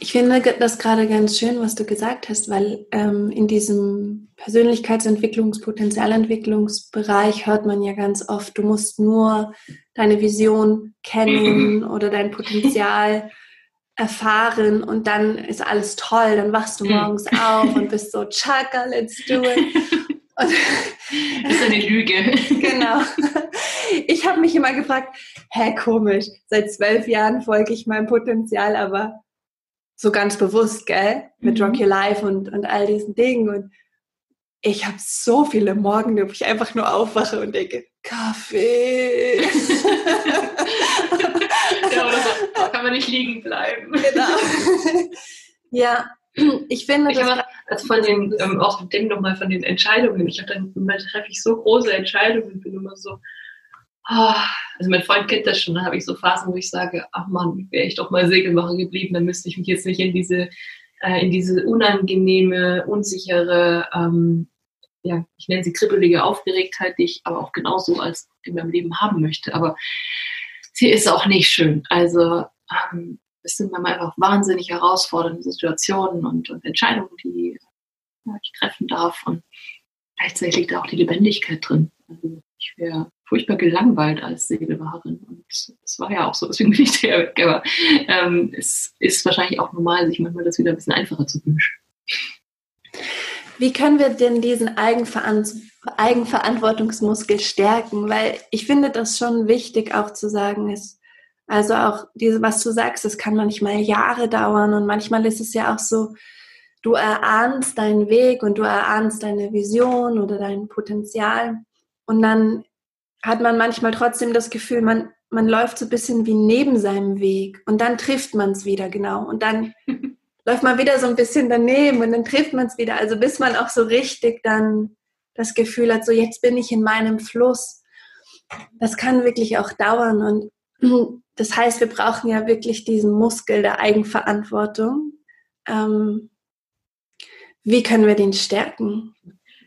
Speaker 1: Ich finde das gerade ganz schön, was du gesagt hast, weil ähm, in diesem Persönlichkeitsentwicklungs-, Potenzialentwicklungsbereich hört man ja ganz oft, du musst nur deine Vision kennen oder dein Potenzial erfahren und dann ist alles toll, dann wachst du hm. morgens auf und bist so, Chaka, let's do it.
Speaker 2: Und das ist eine Lüge.
Speaker 1: genau. Ich habe mich immer gefragt, hä, komisch, seit zwölf Jahren folge ich meinem Potenzial, aber so ganz bewusst, gell? Mit mhm. Rock Your Life und, und all diesen Dingen. Und ich habe so viele Morgen, wo ich einfach nur aufwache und denke, Kaffee.
Speaker 2: ja, oder so, da kann man nicht liegen bleiben. Genau.
Speaker 1: ja, ich finde,
Speaker 2: ich habe also von den, ähm, auch dem nochmal von den Entscheidungen. Ich habe dann immer treffe ich so große Entscheidungen bin immer so, also mein Freund kennt das schon, da habe ich so Phasen, wo ich sage, ach Mann, wäre ich doch mal Segelmacher geblieben, dann müsste ich mich jetzt nicht in diese, äh, in diese unangenehme, unsichere, ähm, ja, ich nenne sie kribbelige Aufgeregtheit, die ich aber auch genauso als in meinem Leben haben möchte. Aber sie ist auch nicht schön. Also ähm, es sind manchmal einfach wahnsinnig herausfordernde Situationen und, und Entscheidungen, die ja, ich treffen darf. Und gleichzeitig liegt da auch die Lebendigkeit drin. Also ich wäre furchtbar gelangweilt als Segelwahrerin. Und es war ja auch so, deswegen bin ich der weg. Aber ähm, es ist wahrscheinlich auch normal, sich manchmal das wieder ein bisschen einfacher zu wünschen.
Speaker 1: Wie können wir denn diesen Eigenverantwortungsmuskel stärken? Weil ich finde das schon wichtig auch zu sagen, ist, also auch diese, was du sagst, das kann manchmal Jahre dauern und manchmal ist es ja auch so, du erahnst deinen Weg und du erahnst deine Vision oder dein Potenzial und dann hat man manchmal trotzdem das Gefühl, man, man läuft so ein bisschen wie neben seinem Weg und dann trifft man es wieder genau und dann läuft man wieder so ein bisschen daneben und dann trifft man es wieder. Also bis man auch so richtig dann das Gefühl hat, so jetzt bin ich in meinem Fluss. Das kann wirklich auch dauern und das heißt, wir brauchen ja wirklich diesen Muskel der Eigenverantwortung. Ähm, wie können wir den stärken?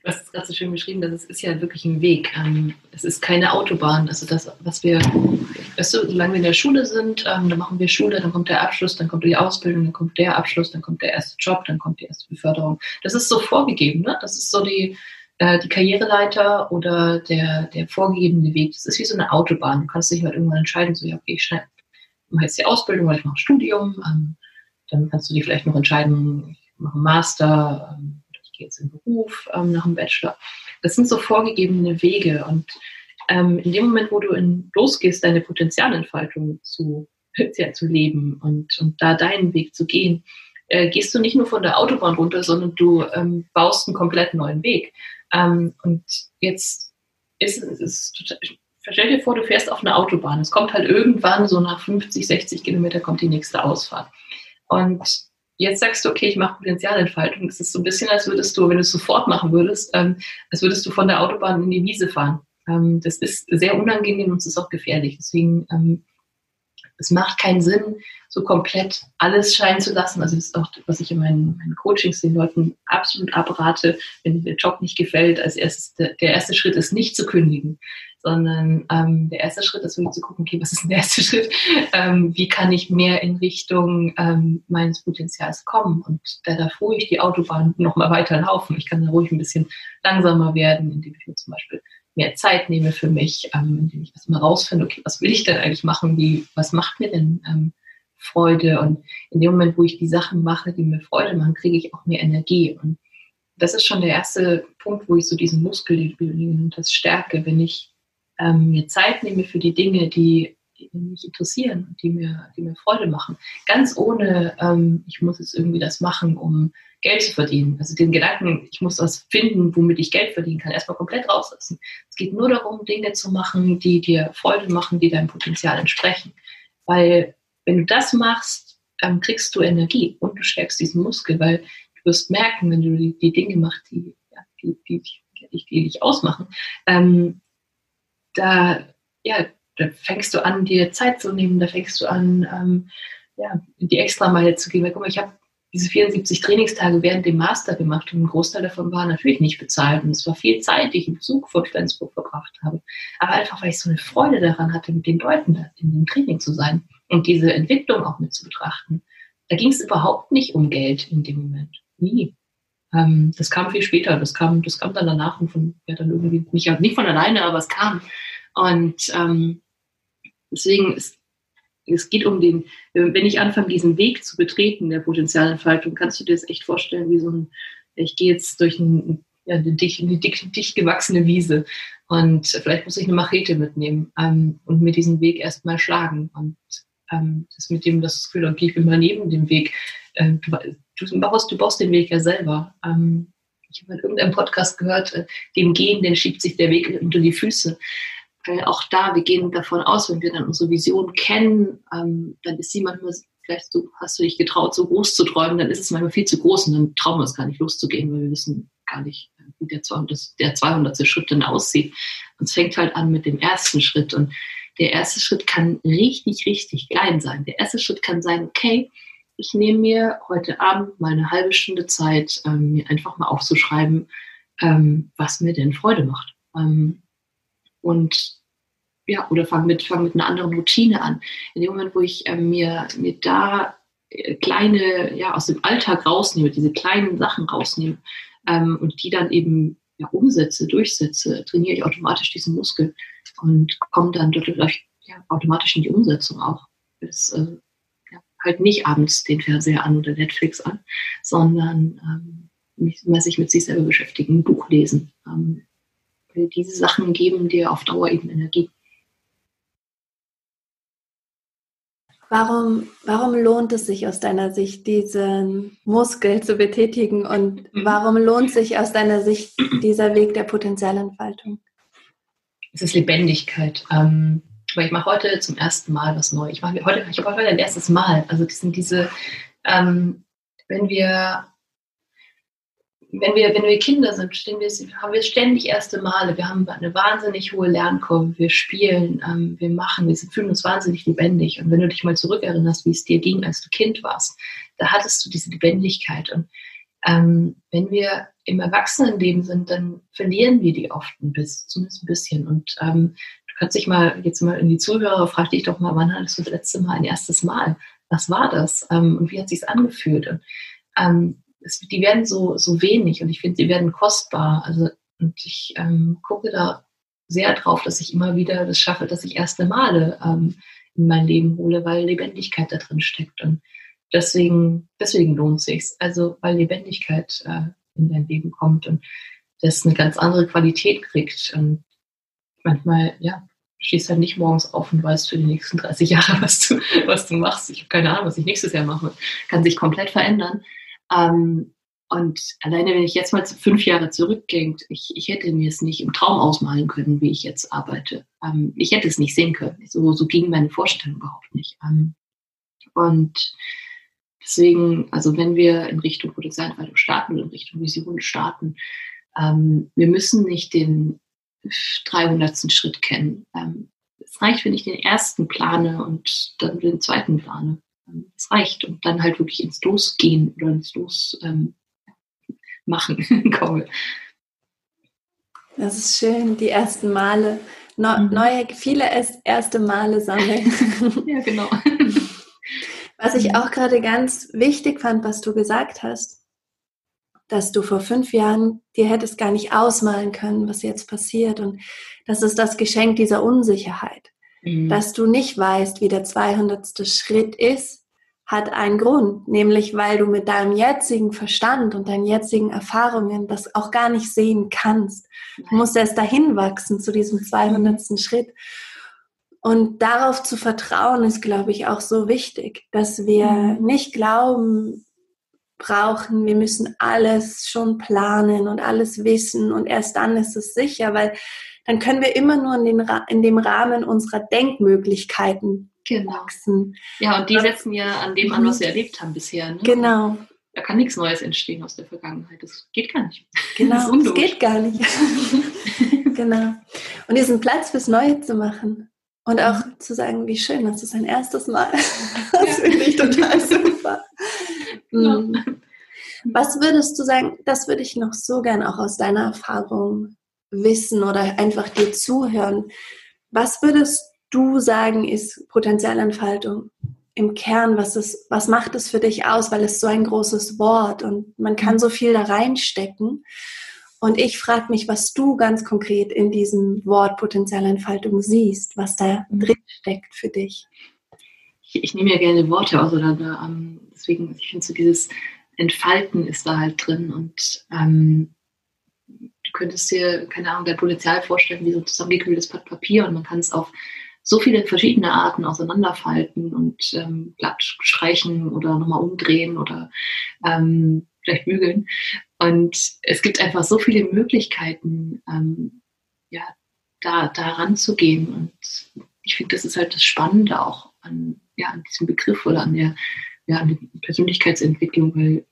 Speaker 2: Du hast es gerade so schön beschrieben, dass es ist ja wirklich ein Weg. Ähm, es ist keine Autobahn. Also das, was wir, weißt du, solange wir in der Schule sind, ähm, dann machen wir Schule, dann kommt der Abschluss, dann kommt die Ausbildung, dann kommt der Abschluss, dann kommt der erste Job, dann kommt die erste Beförderung. Das ist so vorgegeben, ne? Das ist so die, äh, die Karriereleiter oder der, der vorgegebene Weg. Das ist wie so eine Autobahn. Du kannst dich halt irgendwann entscheiden, so ja, okay, ich mache jetzt die Ausbildung oder ich mache ein Studium. Ähm, dann kannst du dir vielleicht noch entscheiden, ich mache einen Master, jetzt in Beruf ähm, nach dem Bachelor. Das sind so vorgegebene Wege und ähm, in dem Moment, wo du in, losgehst, deine Potenzialentfaltung zu, ja, zu leben und, und da deinen Weg zu gehen, äh, gehst du nicht nur von der Autobahn runter, sondern du ähm, baust einen komplett neuen Weg. Ähm, und jetzt ist es total, stell dir vor, du fährst auf einer Autobahn. Es kommt halt irgendwann so nach 50, 60 Kilometer kommt die nächste Ausfahrt. Und Jetzt sagst du, okay, ich mache Potenzialentfaltung. Es ist so ein bisschen, als würdest du, wenn du es sofort machen würdest, ähm, als würdest du von der Autobahn in die Wiese fahren. Ähm, das ist sehr unangenehm und es ist auch gefährlich. Deswegen, ähm, es macht keinen Sinn, so komplett alles scheinen zu lassen. Also das ist auch, was ich in meinen, meinen Coachings den Leuten absolut abrate, wenn der Job nicht gefällt. Als erstes, der, der erste Schritt ist nicht zu kündigen, sondern ähm, der erste Schritt ist wirklich zu gucken, okay, was ist der erste Schritt? Ähm, wie kann ich mehr in Richtung ähm, meines Potenzials kommen? Und da darf ruhig die Autobahn nochmal weiter laufen. Ich kann da ruhig ein bisschen langsamer werden, indem ich mir zum Beispiel mehr Zeit nehme für mich, ähm, indem ich erstmal rausfinde, okay, was will ich denn eigentlich machen? Wie, was macht mir denn ähm, Freude? Und in dem Moment, wo ich die Sachen mache, die mir Freude machen, kriege ich auch mehr Energie. Und das ist schon der erste Punkt, wo ich so diesen Muskel, das stärke, wenn ich ähm, mir Zeit nehme für die Dinge, die, mich interessieren und die mir, die mir Freude machen. Ganz ohne, ähm, ich muss jetzt irgendwie das machen, um Geld zu verdienen. Also den Gedanken, ich muss was finden, womit ich Geld verdienen kann, erstmal komplett rauslassen. Es geht nur darum, Dinge zu machen, die dir Freude machen, die deinem Potenzial entsprechen. Weil wenn du das machst, ähm, kriegst du Energie und du stärkst diesen Muskel, weil du wirst merken, wenn du die, die Dinge machst, die, ja, die, die, die dich ausmachen, ähm, da, ja, da fängst du an, dir Zeit zu nehmen, da fängst du an, ähm, ja, die Extrameile zu gehen. Weil, guck mal, ich habe diese 74 Trainingstage während dem Master gemacht und ein Großteil davon war natürlich nicht bezahlt. Und es war viel Zeit, die ich im Zug von Flensburg verbracht habe. Aber einfach, weil ich so eine Freude daran hatte, mit den Leuten in dem Training zu sein und diese Entwicklung auch mit zu betrachten. Da ging es überhaupt nicht um Geld in dem Moment. Nie. Ähm, das kam viel später. Das kam, das kam dann danach und von, ja, dann irgendwie nicht, nicht von alleine, aber es kam. Und ähm, deswegen ist es geht um den, wenn ich anfange, diesen Weg zu betreten der Potenzialentfaltung, kannst du dir das echt vorstellen, wie so ein, ich gehe jetzt durch ein, ja, eine, dicht, eine dick, dicht gewachsene Wiese und vielleicht muss ich eine Machete mitnehmen ähm, und mir diesen Weg erstmal schlagen. Und ähm, das mit dem das Gefühl, okay, ich bin mal neben dem Weg. Äh, du, baust, du baust den Weg ja selber. Ähm, ich habe in irgendeinem Podcast gehört, äh, dem Gehen, den schiebt sich der Weg unter die Füße. weil auch da, wir gehen davon aus, wenn wir dann unsere Vision kennen, ähm, dann ist sie manchmal, vielleicht so, hast du dich getraut, so groß zu träumen, dann ist es manchmal viel zu groß und dann trauen wir es gar nicht loszugehen, weil wir wissen gar nicht, wie der 200, der 200. Schritt dann aussieht. Und es fängt halt an mit dem ersten Schritt und der erste Schritt kann richtig, richtig klein sein. Der erste Schritt kann sein, okay, ich nehme mir heute Abend mal eine halbe Stunde Zeit, ähm, mir einfach mal aufzuschreiben, ähm, was mir denn Freude macht. Ähm, und ja, oder fange mit, fang mit einer anderen Routine an. In dem Moment, wo ich äh, mir, mir da äh, kleine, ja, aus dem Alltag rausnehme, diese kleinen Sachen rausnehme ähm, und die dann eben ja, umsetze, durchsetze, trainiere ich automatisch diesen Muskel und komme dann dadurch ja, automatisch in die Umsetzung auch. Das, äh, halt nicht abends den Fernseher an oder Netflix an, sondern ähm, mich, sich mit sich selber beschäftigen, ein Buch lesen. Ähm, diese Sachen geben dir auf Dauer eben Energie.
Speaker 1: Warum, warum lohnt es sich aus deiner Sicht, diesen Muskel zu betätigen und mhm. warum lohnt sich aus deiner Sicht dieser Weg der Potenzialentfaltung?
Speaker 2: Es ist Lebendigkeit. Ähm, weil ich mache heute zum ersten Mal was Neues. Ich mache heute, ich habe heute ein erstes Mal. Also das sind diese, ähm, wenn wir wenn wir, wenn wir Kinder sind, wir, haben wir ständig erste Male. Wir haben eine wahnsinnig hohe Lernkurve. Wir spielen, ähm, wir machen, wir fühlen uns wahnsinnig lebendig. Und wenn du dich mal zurückerinnerst, wie es dir ging, als du Kind warst, da hattest du diese Lebendigkeit. Und ähm, wenn wir im Erwachsenenleben sind, dann verlieren wir die oft ein bisschen, zumindest ein bisschen. Und ähm, kannst dich mal, jetzt mal in die Zuhörer, frag dich doch mal, wann hattest du das letzte Mal ein erstes Mal? Was war das? Ähm, und wie hat sich angefühlt? Und, ähm, es, die werden so, so wenig und ich finde, sie werden kostbar. Also, und ich ähm, gucke da sehr drauf, dass ich immer wieder das schaffe, dass ich erste Male ähm, in mein Leben hole, weil Lebendigkeit da drin steckt. Und deswegen, deswegen lohnt es sich. Also, weil Lebendigkeit äh, in dein Leben kommt und das eine ganz andere Qualität kriegt. Und manchmal, ja, stehst halt nicht morgens auf und weißt für die nächsten 30 Jahre, was du, was du machst. Ich habe keine Ahnung, was ich nächstes Jahr mache. Kann sich komplett verändern. Ähm, und alleine, wenn ich jetzt mal fünf Jahre zurückgehe, ich, ich hätte mir es nicht im Traum ausmalen können, wie ich jetzt arbeite. Ähm, ich hätte es nicht sehen können. So, so ging meine Vorstellung überhaupt nicht. Ähm, und deswegen, also wenn wir in Richtung Potenzialentfaltung starten in Richtung Vision starten, ähm, wir müssen nicht den 300. Schritt kennen. Ähm, es reicht, wenn ich den ersten plane und dann den zweiten plane es reicht und dann halt wirklich ins Losgehen oder ins Losmachen ähm, komme.
Speaker 1: Das ist schön, die ersten Male, mhm. neue, viele erste Male sammeln.
Speaker 2: ja, genau.
Speaker 1: Was ich auch gerade ganz wichtig fand, was du gesagt hast, dass du vor fünf Jahren dir hättest gar nicht ausmalen können, was jetzt passiert. Und das ist das Geschenk dieser Unsicherheit. Mhm. Dass du nicht weißt, wie der 200. Schritt ist, hat einen Grund, nämlich weil du mit deinem jetzigen Verstand und deinen jetzigen Erfahrungen das auch gar nicht sehen kannst. Du musst erst dahin wachsen zu diesem 200. Schritt. Und darauf zu vertrauen ist, glaube ich, auch so wichtig, dass wir mhm. nicht glauben brauchen, wir müssen alles schon planen und alles wissen und erst dann ist es sicher, weil dann können wir immer nur in, den, in dem Rahmen unserer Denkmöglichkeiten genau. wachsen.
Speaker 2: Ja, und die setzen ja an dem an, was wir erlebt haben bisher. Ne?
Speaker 1: Genau.
Speaker 2: Da kann nichts Neues entstehen aus der Vergangenheit. Das geht gar nicht.
Speaker 1: Genau, das, das geht gar nicht. genau. Und diesen Platz fürs Neue zu machen. Und auch mhm. zu sagen, wie schön, das ist ein erstes Mal. Das finde ich total super. Ja. Mhm. Was würdest du sagen, das würde ich noch so gern auch aus deiner Erfahrung wissen oder einfach dir zuhören. Was würdest du sagen, ist Potenzialentfaltung im Kern? Was, ist, was macht es für dich aus? Weil es so ein großes Wort und man kann so viel da reinstecken. Und ich frage mich, was du ganz konkret in diesem Wort Potenzialentfaltung siehst, was da mhm. drin steckt für dich.
Speaker 2: Ich, ich nehme ja gerne Worte aus da, ähm, deswegen, ich finde so dieses Entfalten ist da halt drin und ähm, du könntest dir, keine Ahnung, dein Potenzial vorstellen wie so ein zusammengekühltes Blatt Papier und man kann es auf so viele verschiedene Arten auseinanderfalten und ähm, glatt streichen oder nochmal umdrehen oder ähm, vielleicht bügeln. Und es gibt einfach so viele Möglichkeiten, ähm, ja, da, da ranzugehen. Und ich finde, das ist halt das Spannende auch an, ja, an diesem Begriff oder an der, ja, an der Persönlichkeitsentwicklung, weil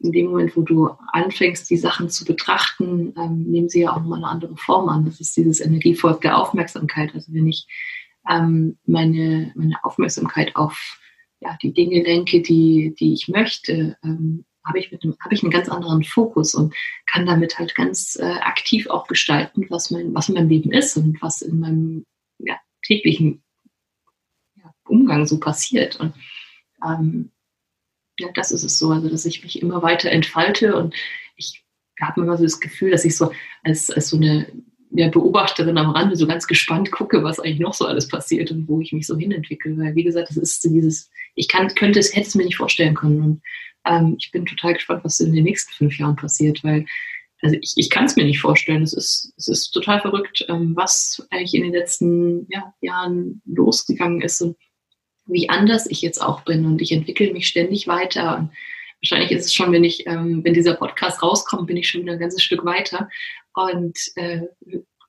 Speaker 2: in dem Moment, wo du anfängst, die Sachen zu betrachten, ähm, nehmen sie ja auch nochmal eine andere Form an. Das ist dieses Energievolk der Aufmerksamkeit. Also wenn ich ähm, meine, meine Aufmerksamkeit auf ja, die Dinge lenke, die, die ich möchte, ähm, habe ich, mit ich einen ganz anderen Fokus und kann damit halt ganz äh, aktiv auch gestalten, was, mein, was in meinem Leben ist und was in meinem ja, täglichen Umgang so passiert. Und ähm, ja, das ist es so, also dass ich mich immer weiter entfalte und ich habe immer so das Gefühl, dass ich so als, als so eine ja, Beobachterin am Rande so ganz gespannt gucke, was eigentlich noch so alles passiert und wo ich mich so hinentwickle. Weil, wie gesagt, das ist dieses, ich kann, könnte es, hätte es mir nicht vorstellen können. Und ähm, ich bin total gespannt, was in den nächsten fünf Jahren passiert, weil also ich, ich kann es mir nicht vorstellen. Es ist, es ist total verrückt, ähm, was eigentlich in den letzten ja, Jahren losgegangen ist und wie anders ich jetzt auch bin und ich entwickle mich ständig weiter. Und wahrscheinlich ist es schon, wenn ich, ähm, wenn dieser Podcast rauskommt, bin ich schon wieder ein ganzes Stück weiter und äh,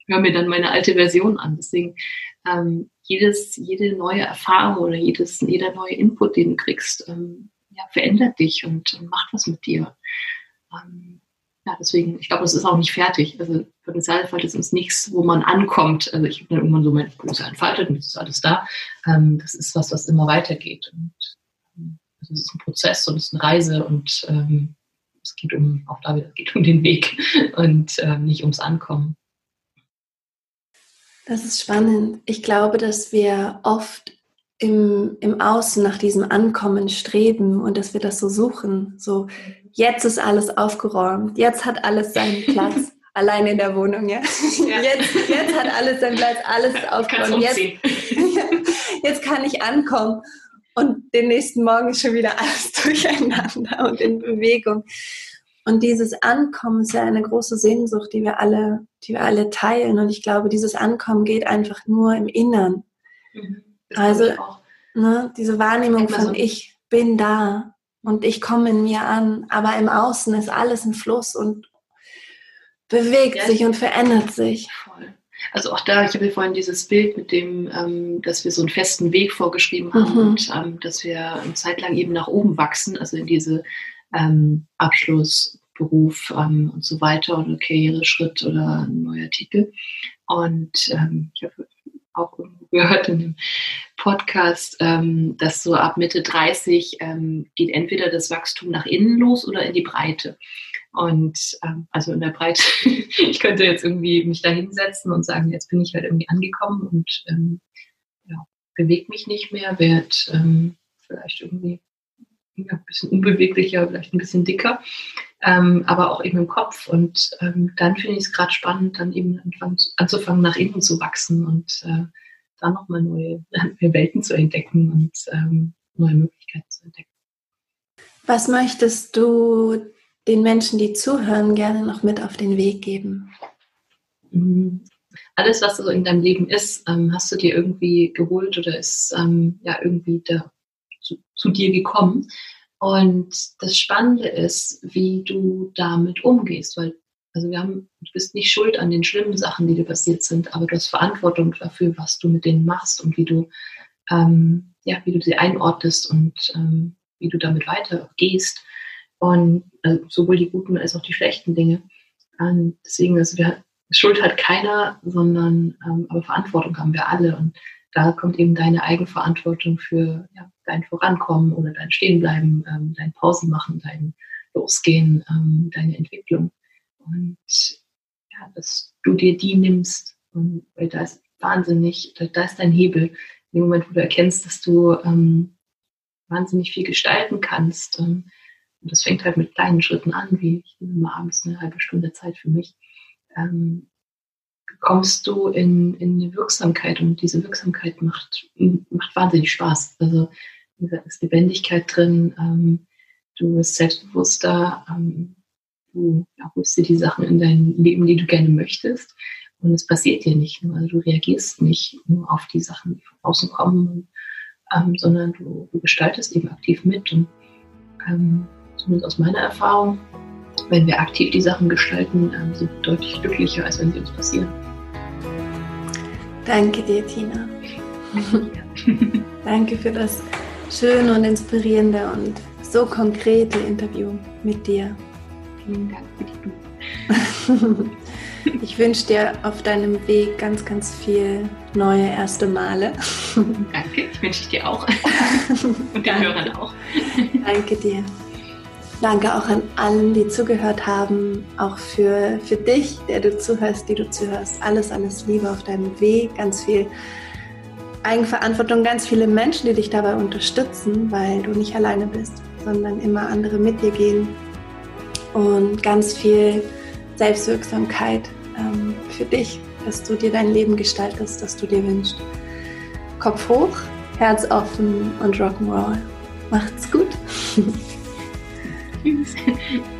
Speaker 2: höre mir dann meine alte Version an. Deswegen ähm, jedes, jede neue Erfahrung oder jedes, jeder neue Input, den du kriegst, ähm, ja, verändert dich und, macht was mit dir. Ähm, ja, deswegen, ich glaube, es ist auch nicht fertig. Also Potenzialentfaltung ist uns nichts, wo man ankommt. Also ich habe dann irgendwann so mein Potenzial entfaltet und es ist alles da. Ähm, das ist was, was immer weitergeht. Und ähm, es ist ein Prozess und es ist eine Reise und ähm, es geht um, auch da wieder, es geht um den Weg und ähm, nicht ums Ankommen.
Speaker 1: Das ist spannend. Ich glaube, dass wir oft im, im Außen nach diesem Ankommen streben und dass wir das so suchen. So, jetzt ist alles aufgeräumt, jetzt hat alles seinen Platz. Allein in der Wohnung, ja. ja. Jetzt, jetzt hat alles seinen Platz, alles aufgeräumt. Jetzt, jetzt kann ich ankommen. Und den nächsten Morgen ist schon wieder alles durcheinander und in Bewegung. Und dieses Ankommen ist ja eine große Sehnsucht, die wir alle, die wir alle teilen. Und ich glaube, dieses Ankommen geht einfach nur im Innern. Mhm, also ne, diese Wahrnehmung von so ich bin da und ich komme in mir an, aber im Außen ist alles ein Fluss und bewegt ja, sich und verändert sich. Voll.
Speaker 2: Also auch da, ich habe vorhin dieses Bild mit dem, ähm, dass wir so einen festen Weg vorgeschrieben haben mhm. und ähm, dass wir eine Zeit lang eben nach oben wachsen, also in diese ähm, Abschluss, Beruf ähm, und so weiter oder Karriereschritt oder ein neuer Titel. Und ähm, ich habe auch gehört in dem Podcast, ähm, dass so ab Mitte 30 ähm, geht entweder das Wachstum nach innen los oder in die Breite. Und ähm, also in der Breite, ich könnte jetzt irgendwie mich da hinsetzen und sagen, jetzt bin ich halt irgendwie angekommen und ja, bewegt mich nicht mehr, werde vielleicht irgendwie ja, ein bisschen unbeweglicher, vielleicht ein bisschen dicker, ähm, aber auch eben im Kopf. Und ähm, dann finde ich es gerade spannend, dann eben anzufangen, nach innen zu wachsen und äh, dann nochmal neue, neue Welten zu entdecken und ähm, neue Möglichkeiten zu entdecken.
Speaker 1: Was möchtest du den Menschen, die zuhören, gerne noch mit auf den Weg geben?
Speaker 2: Mhm. Alles, was so in deinem Leben ist, ähm, hast du dir irgendwie geholt oder ist ähm, ja irgendwie da zu, zu dir gekommen. Und das Spannende ist, wie du damit umgehst, weil also wir haben, du bist nicht schuld an den schlimmen Sachen, die dir passiert sind, aber du hast Verantwortung dafür, was du mit denen machst und wie du, ähm, ja, wie du sie einordnest und ähm, wie du damit weitergehst. Und also sowohl die guten als auch die schlechten Dinge. Und deswegen, also wir, Schuld hat keiner, sondern ähm, aber Verantwortung haben wir alle. Und da kommt eben deine Eigenverantwortung für ja, dein Vorankommen oder dein Stehenbleiben, ähm, dein Pausen machen, dein Losgehen, ähm, deine Entwicklung. Und ja, dass du dir die nimmst, und, weil da ist wahnsinnig, da, da ist dein Hebel. In dem Moment, wo du erkennst, dass du ähm, wahnsinnig viel gestalten kannst. Ähm, und das fängt halt mit kleinen Schritten an, wie ich nehme abends eine halbe Stunde Zeit für mich. Ähm, kommst du in, in eine Wirksamkeit und diese Wirksamkeit macht, macht wahnsinnig Spaß. Also gesagt, ist Lebendigkeit drin, ähm, du bist selbstbewusster, ähm, du ja, holst dir die Sachen in dein Leben, die du gerne möchtest. Und es passiert dir nicht nur, also du reagierst nicht nur auf die Sachen, die von außen kommen, ähm, sondern du, du, gestaltest eben aktiv mit. Und ähm, zumindest aus meiner Erfahrung, wenn wir aktiv die Sachen gestalten, ähm, sind wir deutlich glücklicher, als wenn sie uns passieren.
Speaker 1: Danke dir, Tina. Danke für das schöne und inspirierende und so konkrete Interview mit dir.
Speaker 2: Vielen Dank für die
Speaker 1: Blumen. Ich wünsche dir auf deinem Weg ganz, ganz viel neue erste Male.
Speaker 2: Danke, ich wünsche dir auch. Und den Hörern auch.
Speaker 1: Danke dir. Danke auch an allen, die zugehört haben, auch für, für dich, der du zuhörst, die du zuhörst. Alles, alles Liebe auf deinem Weg, ganz viel Eigenverantwortung, ganz viele Menschen, die dich dabei unterstützen, weil du nicht alleine bist, sondern immer andere mit dir gehen und ganz viel Selbstwirksamkeit ähm, für dich, dass du dir dein Leben gestaltest, das du dir wünschst. Kopf hoch, Herz offen und Rock'n'Roll. Macht's gut. things